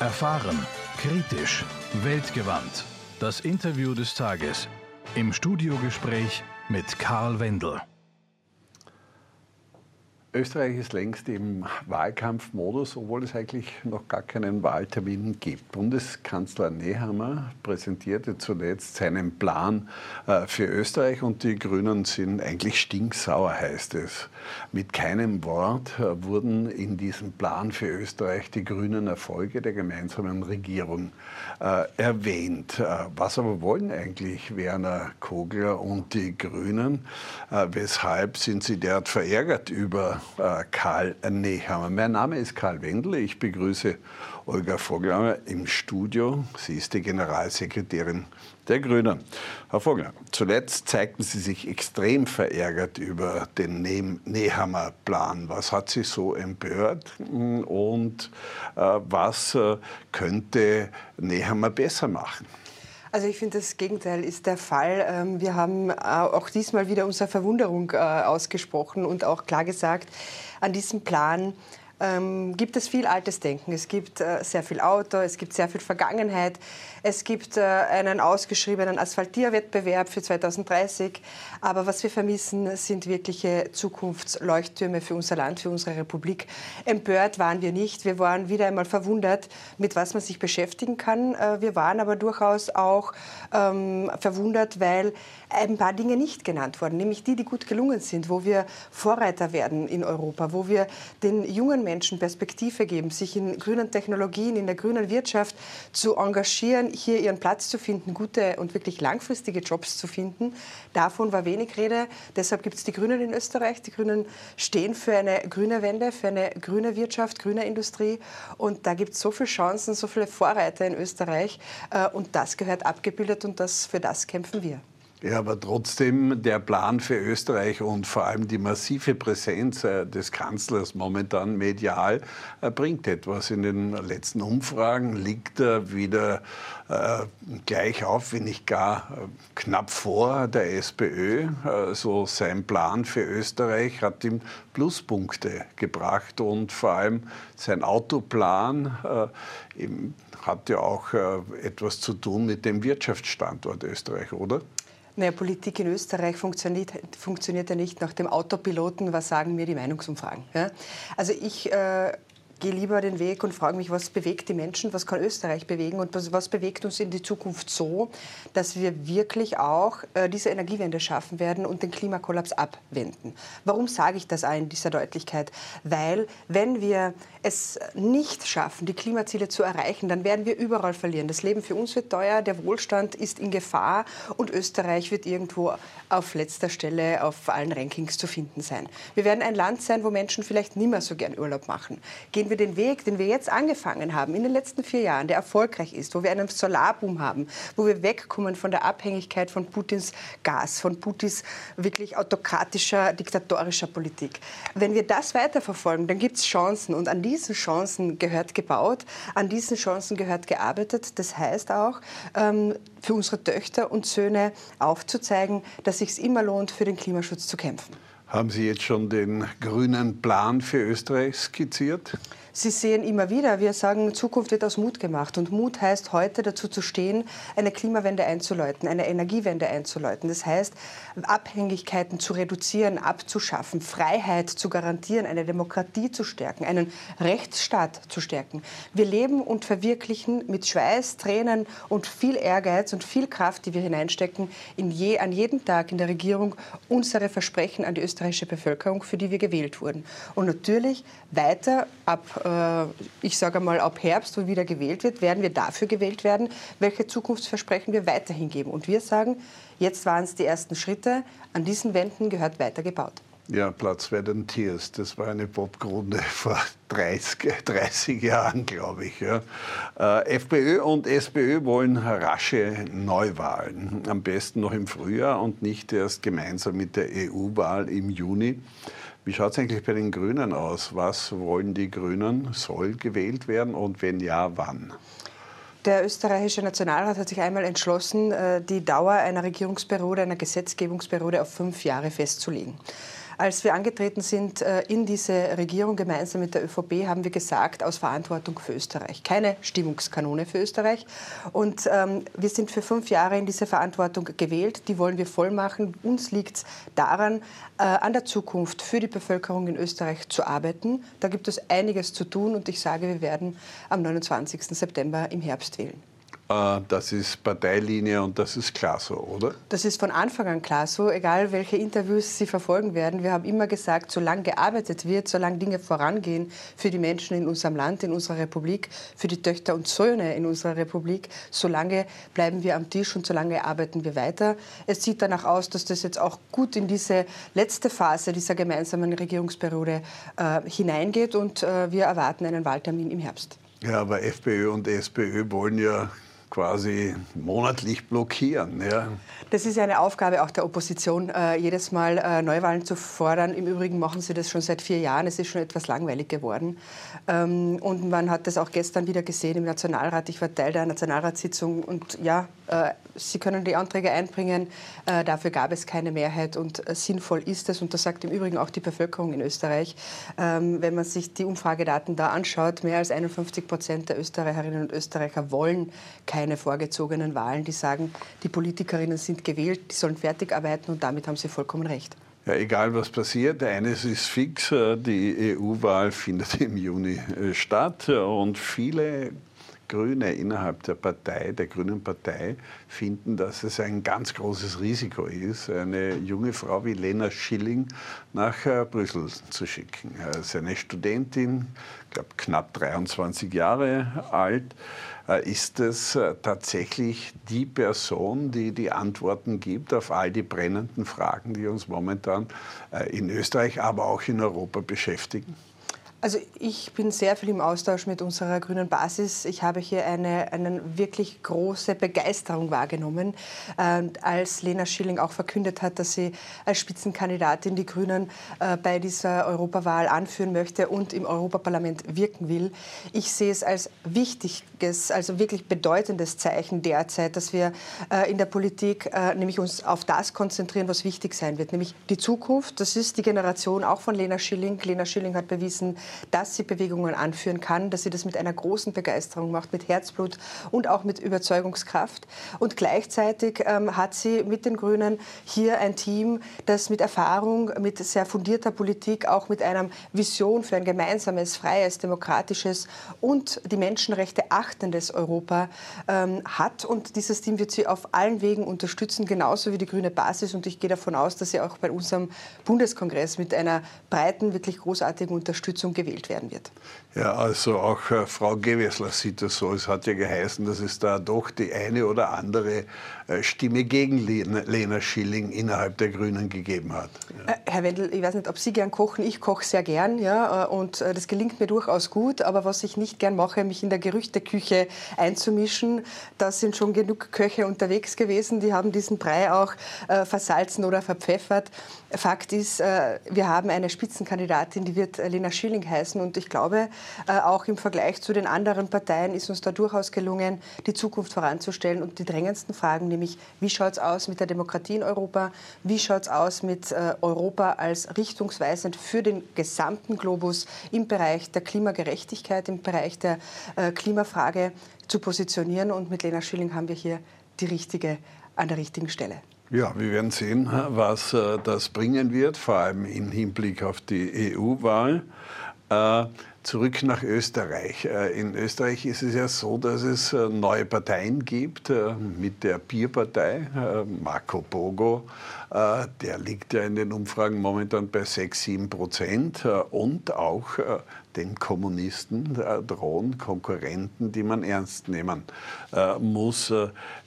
Erfahren, kritisch, weltgewandt. Das Interview des Tages. Im Studiogespräch mit Karl Wendel. Österreich ist längst im Wahlkampfmodus, obwohl es eigentlich noch gar keinen Wahltermin gibt. Bundeskanzler Nehammer präsentierte zuletzt seinen Plan äh, für Österreich und die Grünen sind eigentlich stinksauer, heißt es. Mit keinem Wort äh, wurden in diesem Plan für Österreich die grünen Erfolge der gemeinsamen Regierung äh, erwähnt. Was aber wollen eigentlich Werner Kogler und die Grünen? Weshalb sind sie derart verärgert über äh, Karl Nehammer. Mein Name ist Karl Wendel. Ich begrüße Olga Vogler im Studio. Sie ist die Generalsekretärin der Grünen. Herr Vogler, zuletzt zeigten Sie sich extrem verärgert über den Nehammer-Plan. Was hat Sie so empört und äh, was äh, könnte Nehammer besser machen? Also ich finde, das Gegenteil ist der Fall. Ähm, wir haben äh, auch diesmal wieder unsere Verwunderung äh, ausgesprochen und auch klar gesagt, an diesem Plan ähm, gibt es viel altes Denken. Es gibt äh, sehr viel Auto, es gibt sehr viel Vergangenheit, es gibt äh, einen ausgeschriebenen Asphaltierwettbewerb für 2030. Aber was wir vermissen, sind wirkliche Zukunftsleuchttürme für unser Land, für unsere Republik. Empört waren wir nicht. Wir waren wieder einmal verwundert, mit was man sich beschäftigen kann. Äh, wir waren aber durchaus auch ähm, verwundert, weil ein paar Dinge nicht genannt wurden, nämlich die, die gut gelungen sind, wo wir Vorreiter werden in Europa, wo wir den jungen Menschen Perspektive geben, sich in grünen Technologien, in der grünen Wirtschaft zu engagieren, hier ihren Platz zu finden, gute und wirklich langfristige Jobs zu finden. Davon war wenig Rede. Deshalb gibt es die Grünen in Österreich. Die Grünen stehen für eine grüne Wende, für eine grüne Wirtschaft, grüne Industrie. Und da gibt es so viele Chancen, so viele Vorreiter in Österreich. Äh, und das gehört abgebildet und das, für das kämpfen wir. Ja, aber trotzdem der Plan für Österreich und vor allem die massive Präsenz äh, des Kanzlers momentan medial äh, bringt etwas. In den letzten Umfragen liegt er wieder äh, gleich auf, wenn nicht gar knapp vor der SPÖ. Also sein Plan für Österreich hat ihm Pluspunkte gebracht und vor allem sein Autoplan hat ja auch etwas zu tun mit dem Wirtschaftsstandort Österreich, oder? Naja, Politik in Österreich funktioniert, funktioniert ja nicht nach dem Autopiloten, was sagen mir die Meinungsumfragen. Ja? Also ich äh, gehe lieber den Weg und frage mich, was bewegt die Menschen, was kann Österreich bewegen und was, was bewegt uns in die Zukunft so, dass wir wirklich auch äh, diese Energiewende schaffen werden und den Klimakollaps abwenden. Warum sage ich das in dieser Deutlichkeit? Weil wenn wir es nicht schaffen, die Klimaziele zu erreichen, dann werden wir überall verlieren. Das Leben für uns wird teuer, der Wohlstand ist in Gefahr und Österreich wird irgendwo auf letzter Stelle auf allen Rankings zu finden sein. Wir werden ein Land sein, wo Menschen vielleicht nicht mehr so gern Urlaub machen. Gehen wir den Weg, den wir jetzt angefangen haben, in den letzten vier Jahren, der erfolgreich ist, wo wir einen Solarboom haben, wo wir wegkommen von der Abhängigkeit von Putins Gas, von Putins wirklich autokratischer, diktatorischer Politik. Wenn wir das weiterverfolgen, dann gibt es Chancen und an die diesen Chancen gehört gebaut, an diesen Chancen gehört gearbeitet. Das heißt auch, ähm, für unsere Töchter und Söhne aufzuzeigen, dass sich immer lohnt, für den Klimaschutz zu kämpfen. Haben Sie jetzt schon den grünen Plan für Österreich skizziert? Sie sehen immer wieder, wir sagen, Zukunft wird aus Mut gemacht. Und Mut heißt heute dazu zu stehen, eine Klimawende einzuläuten, eine Energiewende einzuläuten. Das heißt, Abhängigkeiten zu reduzieren, abzuschaffen, Freiheit zu garantieren, eine Demokratie zu stärken, einen Rechtsstaat zu stärken. Wir leben und verwirklichen mit Schweiß, Tränen und viel Ehrgeiz und viel Kraft, die wir hineinstecken, in je, an jedem Tag in der Regierung unsere Versprechen an die österreichische Bevölkerung, für die wir gewählt wurden. Und natürlich weiter ab äh, ich sage mal, ab Herbst, wo wieder gewählt wird, werden wir dafür gewählt werden, welche Zukunftsversprechen wir weiterhin geben. Und wir sagen, jetzt waren es die ersten Schritte, an diesen Wänden gehört weiter gebaut. Ja, Platz bei den Tiers, das war eine Popgrunde vor 30, 30 Jahren, glaube ich. Ja. Äh, FPÖ und SPÖ wollen rasche Neuwahlen, am besten noch im Frühjahr und nicht erst gemeinsam mit der EU-Wahl im Juni. Wie schaut es eigentlich bei den Grünen aus? Was wollen die Grünen? Soll gewählt werden und wenn ja, wann? Der österreichische Nationalrat hat sich einmal entschlossen, äh, die Dauer einer Regierungsperiode, einer Gesetzgebungsperiode auf fünf Jahre festzulegen. Als wir angetreten sind äh, in diese Regierung gemeinsam mit der ÖVP, haben wir gesagt, aus Verantwortung für Österreich. Keine Stimmungskanone für Österreich. Und ähm, wir sind für fünf Jahre in diese Verantwortung gewählt. Die wollen wir voll machen. Uns liegt es daran, äh, an der Zukunft für die Bevölkerung in Österreich zu arbeiten. Da gibt es einiges zu tun und ich sage, wir werden am 29. September im Herbst wählen. Äh, das ist Parteilinie und das ist klar so, oder? Das ist von Anfang an klar so, egal welche Interviews Sie verfolgen werden. Wir haben immer gesagt, solange gearbeitet wird, solange Dinge vorangehen für die Menschen in unserem Land, in unserer Republik, für die Töchter und Söhne in unserer Republik, solange bleiben wir am Tisch und solange arbeiten wir weiter. Es sieht danach aus, dass das jetzt auch gut in diese letzte Phase dieser gemeinsamen Regierungsperiode äh, hineingeht und äh, wir erwarten einen Wahltermin im Herbst. Ja, aber FPÖ und SPÖ wollen ja quasi monatlich blockieren. Ja. Das ist eine Aufgabe auch der Opposition, äh, jedes Mal äh, Neuwahlen zu fordern. Im Übrigen machen sie das schon seit vier Jahren. Es ist schon etwas langweilig geworden. Ähm, und man hat das auch gestern wieder gesehen im Nationalrat. Ich war Teil der Nationalratssitzung und ja, äh, Sie können die Anträge einbringen. Äh, dafür gab es keine Mehrheit und äh, sinnvoll ist es. Und das sagt im Übrigen auch die Bevölkerung in Österreich. Ähm, wenn man sich die Umfragedaten da anschaut, mehr als 51 Prozent der Österreicherinnen und Österreicher wollen keine vorgezogenen Wahlen. Die sagen, die Politikerinnen sind gewählt, die sollen fertig arbeiten und damit haben sie vollkommen recht. Ja, egal was passiert, eines ist fix, die EU-Wahl findet im Juni statt und viele Grüne innerhalb der Partei, der Grünen Partei, finden, dass es ein ganz großes Risiko ist, eine junge Frau wie Lena Schilling nach äh, Brüssel zu schicken. Sie ist eine Studentin, ich glaube knapp 23 Jahre alt. Äh, ist es äh, tatsächlich die Person, die die Antworten gibt auf all die brennenden Fragen, die uns momentan in Österreich, aber auch in Europa beschäftigen? Also ich bin sehr viel im Austausch mit unserer grünen Basis. Ich habe hier eine, eine wirklich große Begeisterung wahrgenommen, äh, als Lena Schilling auch verkündet hat, dass sie als Spitzenkandidatin die Grünen äh, bei dieser Europawahl anführen möchte und im Europaparlament wirken will. Ich sehe es als wichtiges, also wirklich bedeutendes Zeichen derzeit, dass wir äh, in der Politik äh, nämlich uns auf das konzentrieren, was wichtig sein wird, nämlich die Zukunft. Das ist die Generation auch von Lena Schilling. Lena Schilling hat bewiesen, dass sie Bewegungen anführen kann, dass sie das mit einer großen Begeisterung macht, mit Herzblut und auch mit Überzeugungskraft. Und gleichzeitig ähm, hat sie mit den Grünen hier ein Team, das mit Erfahrung, mit sehr fundierter Politik, auch mit einer Vision für ein gemeinsames, freies, demokratisches und die Menschenrechte achtendes Europa ähm, hat. Und dieses Team wird sie auf allen Wegen unterstützen, genauso wie die grüne Basis. Und ich gehe davon aus, dass sie auch bei unserem Bundeskongress mit einer breiten, wirklich großartigen Unterstützung gewählt werden wird. Ja, also auch äh, Frau Gewessler sieht das so. Es hat ja geheißen, dass es da doch die eine oder andere äh, Stimme gegen Lena, Schilling innerhalb der Grünen gegeben hat. Ja. Äh, Herr Wendel, ich weiß nicht, ob Sie gern kochen. Ich koche sehr gern, ja, äh, und äh, das gelingt mir durchaus gut. Aber was ich nicht gern mache, mich in der Gerüchteküche einzumischen. Da sind schon genug Köche unterwegs gewesen, die haben diesen Brei auch äh, versalzen oder verpfeffert. Fakt ist, wir haben eine Spitzenkandidatin, die wird Lena Schilling heißen. Und ich glaube, äh, auch im Vergleich zu den anderen Parteien ist uns da durchaus gelungen, die Zukunft voranzustellen und die drängendsten Fragen, nämlich wie schaut es aus mit der Demokratie in Europa, wie schaut es aus mit äh, Europa als richtungsweisend für den gesamten Globus im Bereich der Klimagerechtigkeit, im Bereich der äh, Klimafrage zu positionieren. Und mit Lena Schilling haben wir hier die richtige an der richtigen Stelle. Ja, wir werden sehen, was das bringen wird, vor allem im Hinblick auf die EU-Wahl. Zurück nach Österreich. Äh, in Österreich ist es ja so, dass es äh, neue Parteien gibt, äh, mit der Bierpartei, Marco Bogo, der liegt ja in den Umfragen momentan bei 6, 7 Prozent und auch den Kommunisten drohen Konkurrenten, die man ernst nehmen muss.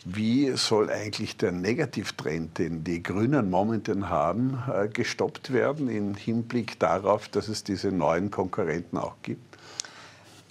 Wie soll eigentlich der Negativtrend, den die Grünen momentan haben, gestoppt werden im Hinblick darauf, dass es diese neuen Konkurrenten auch gibt?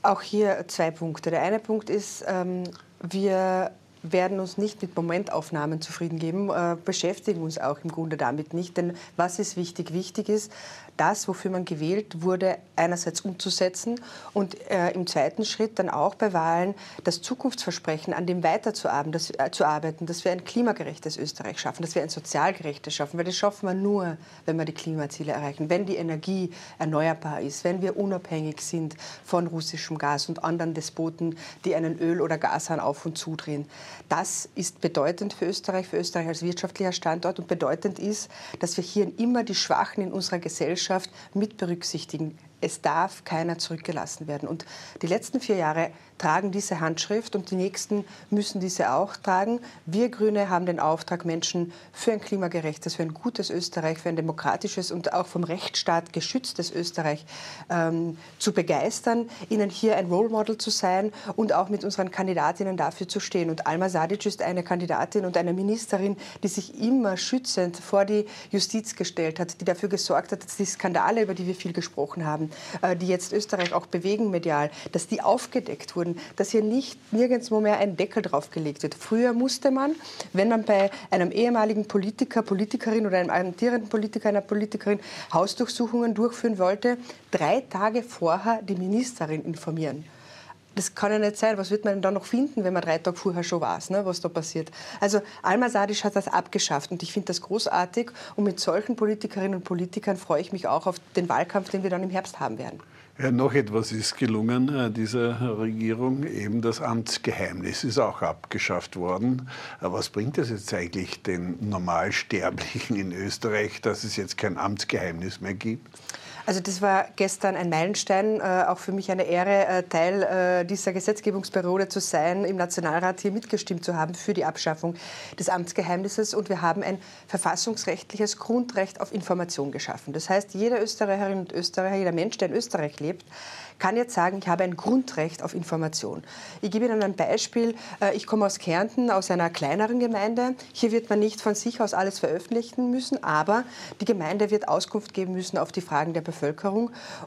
Auch hier zwei Punkte. Der eine Punkt ist, ähm, wir werden uns nicht mit Momentaufnahmen zufrieden geben, äh, beschäftigen uns auch im Grunde damit nicht. Denn was ist wichtig? Wichtig ist, das, wofür man gewählt wurde, einerseits umzusetzen und äh, im zweiten Schritt dann auch bei Wahlen das Zukunftsversprechen, an dem weiterzuarbeiten, dass, äh, zu arbeiten, dass wir ein klimagerechtes Österreich schaffen, dass wir ein sozial gerechtes schaffen. Weil das schaffen wir nur, wenn wir die Klimaziele erreichen, wenn die Energie erneuerbar ist, wenn wir unabhängig sind von russischem Gas und anderen Despoten, die einen Öl- oder Gashahn auf und zudrehen. Das ist bedeutend für Österreich, für Österreich als wirtschaftlicher Standort und bedeutend ist, dass wir hier immer die Schwachen in unserer Gesellschaft mit berücksichtigen. Es darf keiner zurückgelassen werden. Und die letzten vier Jahre tragen diese Handschrift und die nächsten müssen diese auch tragen. Wir Grüne haben den Auftrag, Menschen für ein klimagerechtes, für ein gutes Österreich, für ein demokratisches und auch vom Rechtsstaat geschütztes Österreich ähm, zu begeistern, ihnen hier ein Role Model zu sein und auch mit unseren Kandidatinnen dafür zu stehen. Und Alma Sadic ist eine Kandidatin und eine Ministerin, die sich immer schützend vor die Justiz gestellt hat, die dafür gesorgt hat, dass die Skandale, über die wir viel gesprochen haben, äh, die jetzt Österreich auch bewegen medial, dass die aufgedeckt wurden wurden, dass hier nicht nirgendwo mehr ein Deckel draufgelegt wird. Früher musste man, wenn man bei einem ehemaligen Politiker, Politikerin oder einem amtierenden Politiker, einer Politikerin Hausdurchsuchungen durchführen wollte, drei Tage vorher die Ministerin informieren. Das kann ja nicht sein. Was wird man denn da noch finden, wenn man drei Tage vorher schon weiß, ne, was da passiert? Also Alma Sadic hat das abgeschafft und ich finde das großartig. Und mit solchen Politikerinnen und Politikern freue ich mich auch auf den Wahlkampf, den wir dann im Herbst haben werden. Ja, noch etwas ist gelungen äh, dieser Regierung, eben das Amtsgeheimnis ist auch abgeschafft worden. Was bringt das jetzt eigentlich den Normalsterblichen in Österreich, dass es jetzt kein Amtsgeheimnis mehr gibt? Also das war gestern ein Meilenstein, äh, auch für mich eine Ehre, äh, Teil äh, dieser Gesetzgebungsperiode zu sein, im Nationalrat hier mitgestimmt zu haben für die Abschaffung des Amtsgeheimnisses. Und wir haben ein verfassungsrechtliches Grundrecht auf Information geschaffen. Das heißt, jeder Österreicherin und Österreicher, jeder Mensch, der in Österreich lebt, kann jetzt sagen, ich habe ein Grundrecht auf Information. Ich gebe Ihnen ein Beispiel. Ich komme aus Kärnten, aus einer kleineren Gemeinde. Hier wird man nicht von sich aus alles veröffentlichen müssen, aber die Gemeinde wird Auskunft geben müssen auf die Fragen der Bevölkerung.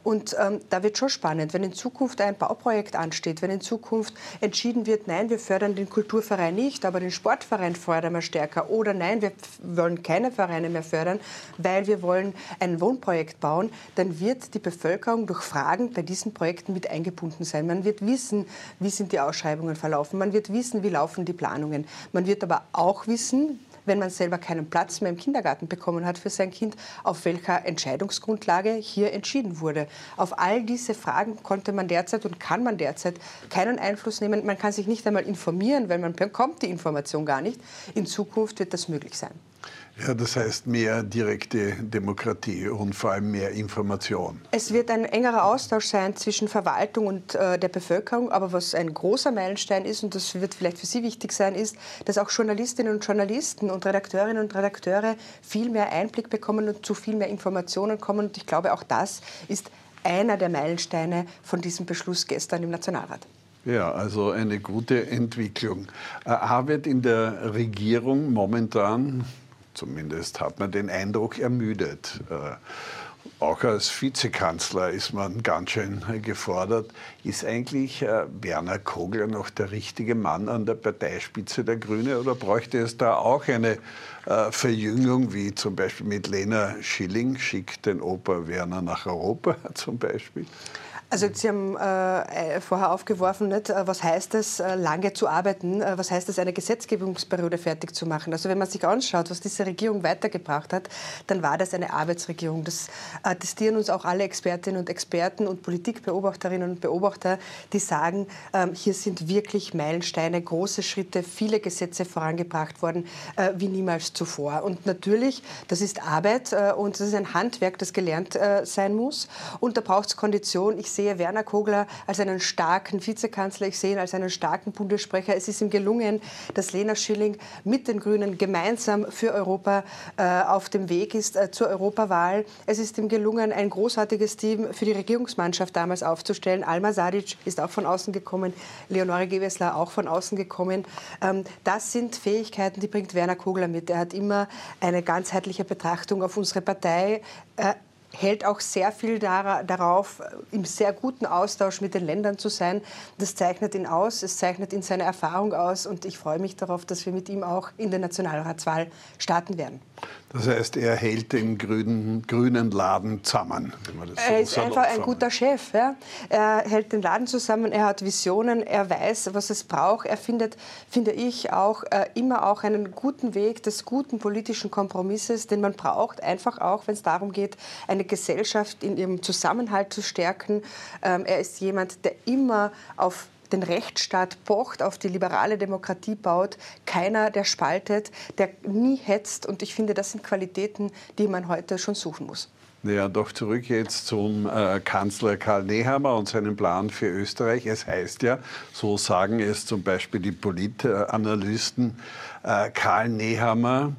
Und ähm, da wird schon spannend, wenn in Zukunft ein Bauprojekt ansteht, wenn in Zukunft entschieden wird, nein, wir fördern den Kulturverein nicht, aber den Sportverein fördern wir stärker oder nein, wir wollen keine Vereine mehr fördern, weil wir wollen ein Wohnprojekt bauen, dann wird die Bevölkerung durch Fragen bei diesen Projekten mit eingebunden sein. Man wird wissen, wie sind die Ausschreibungen verlaufen. Man wird wissen, wie laufen die Planungen. Man wird aber auch wissen, wenn man selber keinen Platz mehr im Kindergarten bekommen hat für sein Kind, auf welcher Entscheidungsgrundlage hier entschieden wurde. Auf all diese Fragen konnte man derzeit und kann man derzeit keinen Einfluss nehmen. Man kann sich nicht einmal informieren, weil man bekommt die Information gar nicht. In Zukunft wird das möglich sein. Ja, das heißt mehr direkte Demokratie und vor allem mehr Information. Es wird ein engerer Austausch sein zwischen Verwaltung und äh, der Bevölkerung. Aber was ein großer Meilenstein ist, und das wird vielleicht für Sie wichtig sein, ist, dass auch Journalistinnen und Journalisten und Redakteurinnen und Redakteure viel mehr Einblick bekommen und zu viel mehr Informationen kommen. Und ich glaube, auch das ist einer der Meilensteine von diesem Beschluss gestern im Nationalrat. Ja, also eine gute Entwicklung. Äh, Arbeit in der Regierung momentan Zumindest hat man den Eindruck ermüdet. Äh, auch als Vizekanzler ist man ganz schön gefordert. Ist eigentlich äh, Werner Kogler noch der richtige Mann an der Parteispitze der Grüne oder bräuchte es da auch eine äh, Verjüngung, wie zum Beispiel mit Lena Schilling, schickt den Opa Werner nach Europa zum Beispiel? Also Sie haben äh, äh, vorher aufgeworfen, nicht, äh, was heißt es, äh, lange zu arbeiten, äh, was heißt es, eine Gesetzgebungsperiode fertig zu machen. Also wenn man sich anschaut, was diese Regierung weitergebracht hat, dann war das eine Arbeitsregierung. Das attestieren uns auch alle Expertinnen und Experten und Politikbeobachterinnen und Beobachter, die sagen, ähm, hier sind wirklich Meilensteine, große Schritte, viele Gesetze vorangebracht worden, äh, wie niemals zuvor. Und natürlich, das ist Arbeit und das ist ein Handwerk, das gelernt sein muss. Und da braucht es Kondition. Ich sehe Werner Kogler als einen starken Vizekanzler, ich sehe ihn als einen starken Bundessprecher. Es ist ihm gelungen, dass Lena Schilling mit den Grünen gemeinsam für Europa äh, auf dem Weg ist äh, zur Europawahl. Es ist ihm gelungen, ein großartiges Team für die Regierungsmannschaft damals aufzustellen. Alma Sadic ist auch von außen gekommen, Leonore Gewessler auch von außen gekommen. Ähm, das sind Fähigkeiten, die bringt Werner Kogler mit. Er hat immer eine ganzheitliche Betrachtung auf unsere Partei. Äh, hält auch sehr viel darauf, im sehr guten Austausch mit den Ländern zu sein. Das zeichnet ihn aus, es zeichnet ihn seine Erfahrung aus und ich freue mich darauf, dass wir mit ihm auch in der Nationalratswahl starten werden. Das heißt, er hält den grünen, grünen Laden zusammen. So er ist einfach ein guter Chef. Ja? Er hält den Laden zusammen, er hat Visionen, er weiß, was es braucht. Er findet, finde ich, auch äh, immer auch einen guten Weg des guten politischen Kompromisses, den man braucht, einfach auch, wenn es darum geht, eine Gesellschaft in ihrem Zusammenhalt zu stärken. Ähm, er ist jemand, der immer auf den Rechtsstaat pocht, auf die liberale Demokratie baut, keiner, der spaltet, der nie hetzt. Und ich finde, das sind Qualitäten, die man heute schon suchen muss. Ja, doch zurück jetzt zum äh, Kanzler Karl Nehammer und seinem Plan für Österreich. Es heißt ja, so sagen es zum Beispiel die Politanalysten, äh, Karl Nehammer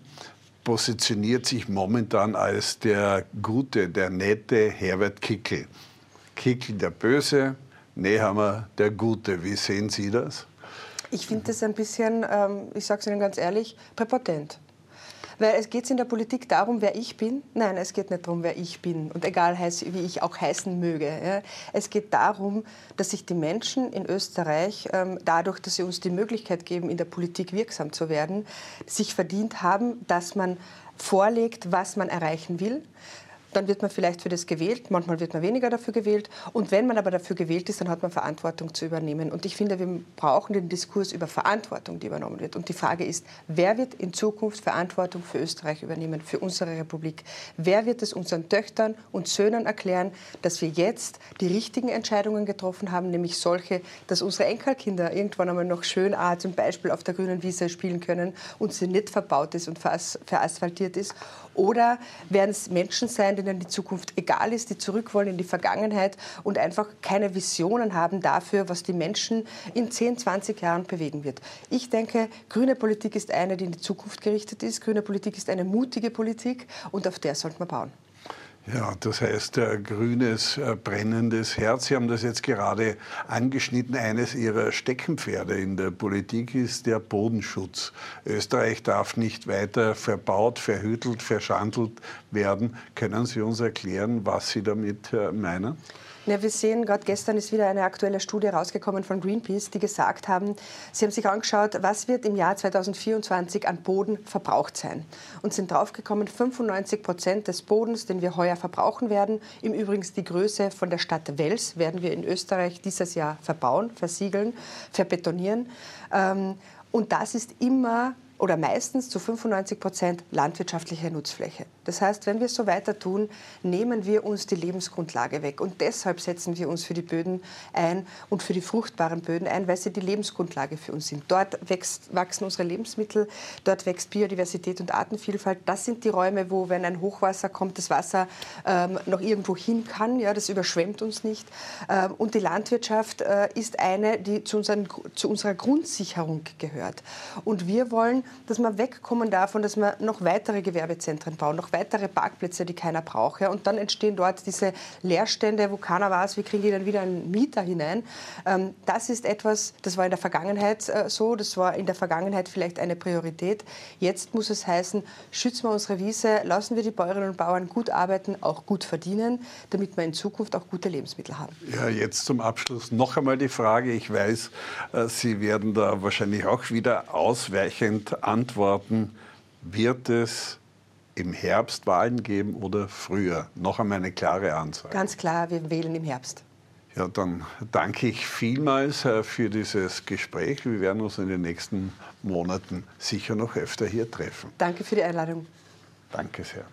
positioniert sich momentan als der gute, der nette Herbert Kickel. Kickel der Böse, Nehammer der Gute. Wie sehen Sie das? Ich finde das ein bisschen, ähm, ich sage es Ihnen ganz ehrlich, präpotent. Weil es geht in der Politik darum, wer ich bin. Nein, es geht nicht darum, wer ich bin. Und egal, wie ich auch heißen möge. Ja. Es geht darum, dass sich die Menschen in Österreich, ähm, dadurch, dass sie uns die Möglichkeit geben, in der Politik wirksam zu werden, sich verdient haben, dass man vorlegt, was man erreichen will dann wird man vielleicht für das gewählt, manchmal wird man weniger dafür gewählt. Und wenn man aber dafür gewählt ist, dann hat man Verantwortung zu übernehmen. Und ich finde, wir brauchen den Diskurs über Verantwortung, die übernommen wird. Und die Frage ist, wer wird in Zukunft Verantwortung für Österreich übernehmen, für unsere Republik? Wer wird es unseren Töchtern und Söhnen erklären, dass wir jetzt die richtigen Entscheidungen getroffen haben, nämlich solche, dass unsere Enkelkinder irgendwann einmal noch schön ah, zum Beispiel auf der grünen Wiese spielen können und sie nicht verbaut ist und verasphaltiert ist? Oder werden es Menschen sein, denen die Zukunft egal ist, die zurück wollen in die Vergangenheit und einfach keine Visionen haben dafür, was die Menschen in 10, 20 Jahren bewegen wird? Ich denke, grüne Politik ist eine, die in die Zukunft gerichtet ist. Grüne Politik ist eine mutige Politik und auf der sollte man bauen. Ja, das heißt, äh, grünes, äh, brennendes Herz. Sie haben das jetzt gerade angeschnitten. Eines Ihrer Steckenpferde in der Politik ist der Bodenschutz. Österreich darf nicht weiter verbaut, verhüttelt, verschandelt werden. Können Sie uns erklären, was Sie damit äh, meinen? Ja, wir sehen, gerade gestern ist wieder eine aktuelle Studie rausgekommen von Greenpeace, die gesagt haben, sie haben sich angeschaut, was wird im Jahr 2024 an Boden verbraucht sein. Und sind draufgekommen, 95 Prozent des Bodens, den wir heuer verbrauchen werden, im Übrigen die Größe von der Stadt Wels, werden wir in Österreich dieses Jahr verbauen, versiegeln, verbetonieren. Ähm, und das ist immer oder meistens zu 95 Prozent landwirtschaftliche Nutzfläche. Das heißt, wenn wir so weiter tun, nehmen wir uns die Lebensgrundlage weg. Und deshalb setzen wir uns für die Böden ein und für die fruchtbaren Böden ein, weil sie die Lebensgrundlage für uns sind. Dort wächst, wachsen unsere Lebensmittel, dort wächst Biodiversität und Artenvielfalt. Das sind die Räume, wo, wenn ein Hochwasser kommt, das Wasser ähm, noch irgendwo hin kann. Ja, das überschwemmt uns nicht. Ähm, und die Landwirtschaft äh, ist eine, die zu, unseren, zu unserer Grundsicherung gehört. Und wir wollen dass man wegkommen davon, dass wir noch weitere Gewerbezentren bauen, noch weitere Parkplätze, die keiner braucht. Ja? Und dann entstehen dort diese Leerstände, wo keiner weiß, wie kriege ich dann wieder einen Mieter hinein. Ähm, das ist etwas, das war in der Vergangenheit äh, so, das war in der Vergangenheit vielleicht eine Priorität. Jetzt muss es heißen, schützen wir unsere Wiese, lassen wir die Bäuerinnen und Bauern gut arbeiten, auch gut verdienen, damit wir in Zukunft auch gute Lebensmittel haben. Ja, jetzt zum Abschluss noch einmal die Frage. Ich weiß, äh, Sie werden da wahrscheinlich auch wieder ausweichend antworten, wird es im Herbst Wahlen geben oder früher? Noch einmal eine klare Ansage. Ganz klar, wir wählen im Herbst. Ja, dann danke ich vielmals für dieses Gespräch. Wir werden uns in den nächsten Monaten sicher noch öfter hier treffen. Danke für die Einladung. Danke sehr.